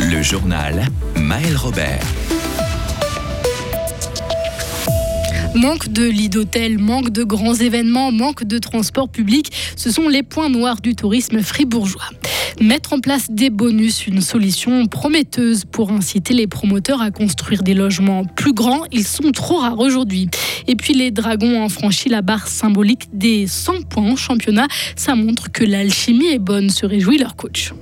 Le journal Maël Robert. Manque de lits d'hôtel, manque de grands événements, manque de transport public, ce sont les points noirs du tourisme fribourgeois. Mettre en place des bonus, une solution prometteuse pour inciter les promoteurs à construire des logements plus grands. Ils sont trop rares aujourd'hui. Et puis les Dragons ont franchi la barre symbolique des 100 points en championnat. Ça montre que l'alchimie est bonne, se réjouit leur coach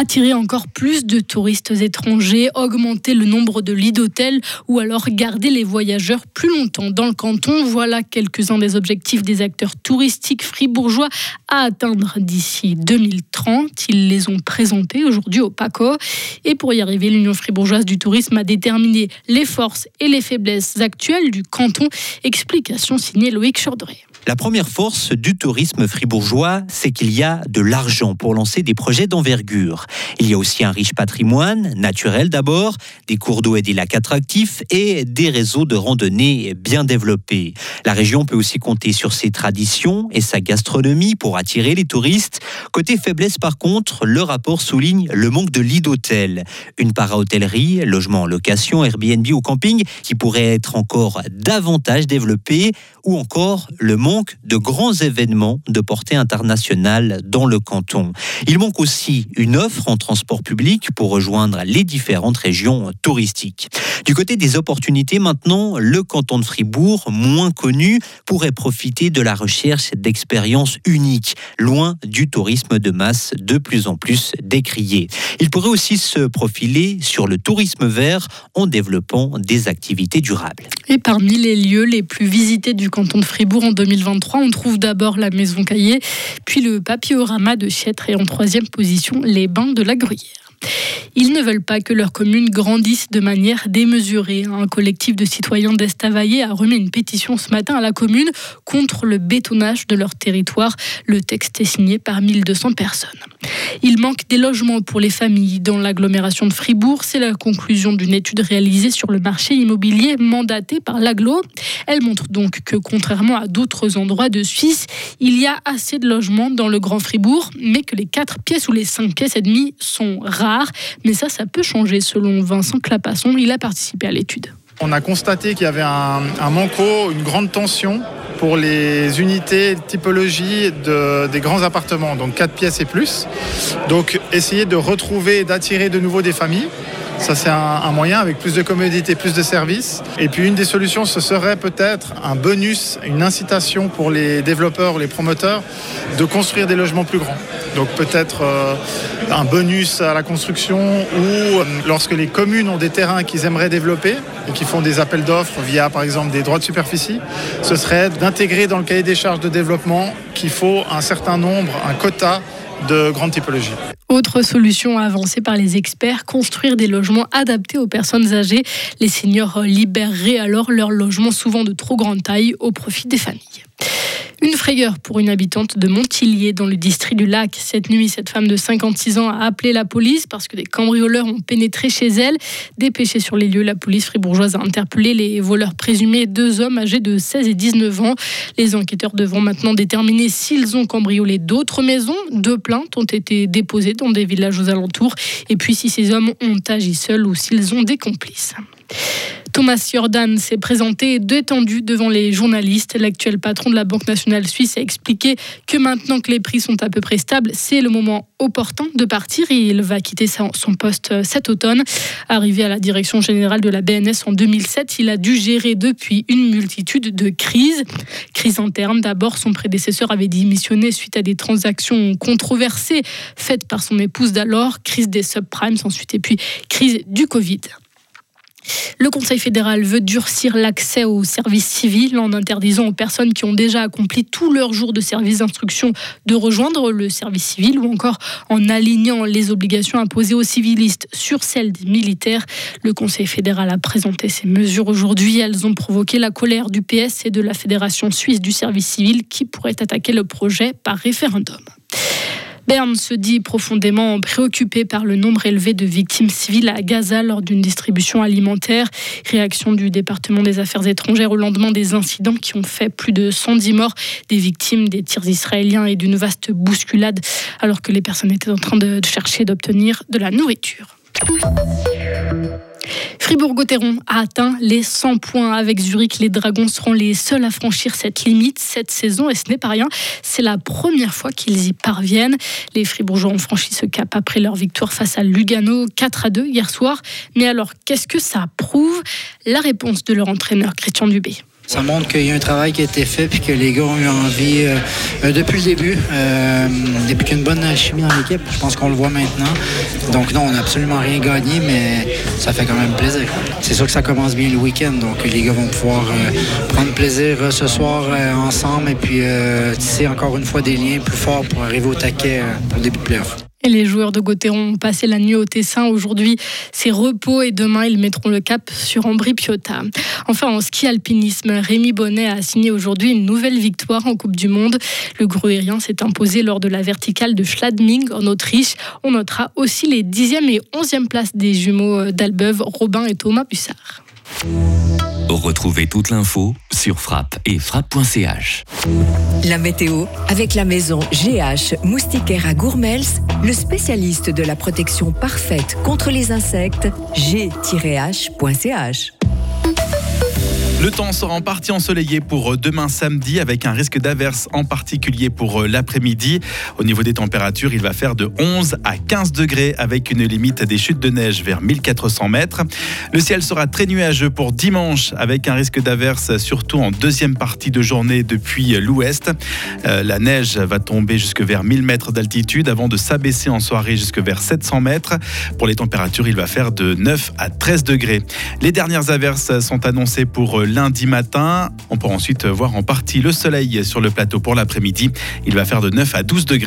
attirer encore plus de touristes étrangers, augmenter le nombre de lits d'hôtels ou alors garder les voyageurs plus longtemps dans le canton. Voilà quelques-uns des objectifs des acteurs touristiques fribourgeois à atteindre d'ici 2030. Ils les ont présentés aujourd'hui au PACO. Et pour y arriver, l'Union fribourgeoise du tourisme a déterminé les forces et les faiblesses actuelles du canton. Explication signée Loïc Chordré. La première force du tourisme fribourgeois, c'est qu'il y a de l'argent pour lancer des projets d'envergure. Il y a aussi un riche patrimoine, naturel d'abord, des cours d'eau et des lacs attractifs et des réseaux de randonnée bien développés. La région peut aussi compter sur ses traditions et sa gastronomie pour attirer les touristes. Côté faiblesse par contre, le rapport souligne le manque de lits d'hôtel. Une para-hôtellerie, logement en location, Airbnb ou camping qui pourrait être encore davantage développé ou encore le manque manque de grands événements de portée internationale dans le canton. Il manque aussi une offre en transport public pour rejoindre les différentes régions touristiques. Du côté des opportunités maintenant, le canton de Fribourg, moins connu, pourrait profiter de la recherche d'expériences uniques, loin du tourisme de masse de plus en plus décrié. Il pourrait aussi se profiler sur le tourisme vert en développant des activités durables. Et parmi les lieux les plus visités du canton de Fribourg en 2020, on trouve d'abord la Maison Caillé, puis le papillorama de Chiètre et en troisième position les bains de la Gruyère. Ils ne veulent pas que leur commune grandisse de manière démesurée. Un collectif de citoyens d'Estavayer a remis une pétition ce matin à la commune contre le bétonnage de leur territoire. Le texte est signé par 1200 personnes. Il manque des logements pour les familles dans l'agglomération de Fribourg. C'est la conclusion d'une étude réalisée sur le marché immobilier mandaté par l'aglo. Elle montre donc que contrairement à d'autres endroits de Suisse, il y a assez de logements dans le Grand Fribourg, mais que les 4 pièces ou les 5 pièces et demie sont rares. Mais ça, ça peut changer selon Vincent Clapasson. Il a participé à l'étude. On a constaté qu'il y avait un, un manco, une grande tension pour les unités typologie de, des grands appartements, donc 4 pièces et plus. Donc essayer de retrouver, d'attirer de nouveau des familles. Ça, c'est un, moyen avec plus de commodité, plus de services. Et puis, une des solutions, ce serait peut-être un bonus, une incitation pour les développeurs, les promoteurs, de construire des logements plus grands. Donc, peut-être euh, un bonus à la construction ou euh, lorsque les communes ont des terrains qu'ils aimeraient développer et qui font des appels d'offres via, par exemple, des droits de superficie, ce serait d'intégrer dans le cahier des charges de développement qu'il faut un certain nombre, un quota de grande typologie. Autre solution avancée par les experts, construire des logements adaptés aux personnes âgées. Les seniors libéreraient alors leurs logements souvent de trop grande taille au profit des familles. Une frayeur pour une habitante de Montillier dans le district du lac. Cette nuit, cette femme de 56 ans a appelé la police parce que des cambrioleurs ont pénétré chez elle. Dépêchée sur les lieux, la police fribourgeoise a interpellé les voleurs présumés, deux hommes âgés de 16 et 19 ans. Les enquêteurs devront maintenant déterminer s'ils ont cambriolé d'autres maisons. Deux plaintes ont été déposées dans des villages aux alentours. Et puis si ces hommes ont agi seuls ou s'ils ont des complices. Thomas Jordan s'est présenté détendu devant les journalistes. L'actuel patron de la Banque nationale suisse a expliqué que maintenant que les prix sont à peu près stables, c'est le moment opportun de partir. Il va quitter son poste cet automne. Arrivé à la direction générale de la BNS en 2007, il a dû gérer depuis une multitude de crises. Crise interne, d'abord, son prédécesseur avait démissionné suite à des transactions controversées faites par son épouse d'alors. Crise des subprimes ensuite, et puis crise du Covid. Le Conseil fédéral veut durcir l'accès au service civil en interdisant aux personnes qui ont déjà accompli tout leur jour de service d'instruction de rejoindre le service civil ou encore en alignant les obligations imposées aux civilistes sur celles des militaires. Le Conseil fédéral a présenté ces mesures aujourd'hui. Elles ont provoqué la colère du PS et de la Fédération suisse du service civil qui pourrait attaquer le projet par référendum. Berne se dit profondément préoccupé par le nombre élevé de victimes civiles à Gaza lors d'une distribution alimentaire. Réaction du département des Affaires étrangères au lendemain des incidents qui ont fait plus de 110 morts, des victimes des tirs israéliens et d'une vaste bousculade alors que les personnes étaient en train de chercher d'obtenir de la nourriture. Fribourg-Gotteron a atteint les 100 points avec Zurich. Les Dragons seront les seuls à franchir cette limite cette saison et ce n'est pas rien. C'est la première fois qu'ils y parviennent. Les Fribourgeois ont franchi ce cap après leur victoire face à Lugano 4 à 2 hier soir. Mais alors, qu'est-ce que ça prouve? La réponse de leur entraîneur Christian Dubé. Ça montre qu'il y a un travail qui a été fait puis que les gars ont eu envie euh, euh, depuis le début. Euh, depuis qu'il y a une bonne alchimie dans l'équipe, je pense qu'on le voit maintenant. Donc non, on n'a absolument rien gagné, mais ça fait quand même plaisir. C'est sûr que ça commence bien le week-end, donc les gars vont pouvoir prendre plaisir ce soir ensemble et puis tisser encore une fois des liens plus forts pour arriver au taquet pour le début de playoff. Les joueurs de Gauthéron ont passé la nuit au Tessin. Aujourd'hui, c'est repos et demain, ils mettront le cap sur Ambri-Piotta. Enfin, en ski alpinisme, Rémi Bonnet a signé aujourd'hui une nouvelle victoire en Coupe du Monde. Le gruérien s'est imposé lors de la verticale de Schladming en Autriche. On notera aussi les 10e et 11e places des jumeaux d'Albeuve, Robin et Thomas Bussard. Retrouvez toute l'info sur frappe et frappe.ch. La météo avec la maison GH Moustiquaire à Gourmels, le spécialiste de la protection parfaite contre les insectes, g-h.ch. Le temps sera en partie ensoleillé pour euh, demain samedi avec un risque d'averse en particulier pour euh, l'après-midi. Au niveau des températures, il va faire de 11 à 15 degrés avec une limite des chutes de neige vers 1400 mètres. Le ciel sera très nuageux pour dimanche avec un risque d'averse surtout en deuxième partie de journée depuis l'ouest. Euh, la neige va tomber jusque vers 1000 mètres d'altitude avant de s'abaisser en soirée jusque vers 700 mètres. Pour les températures, il va faire de 9 à 13 degrés. Les dernières averses sont annoncées pour lundi matin. On pourra ensuite voir en partie le soleil sur le plateau pour l'après-midi. Il va faire de 9 à 12 degrés.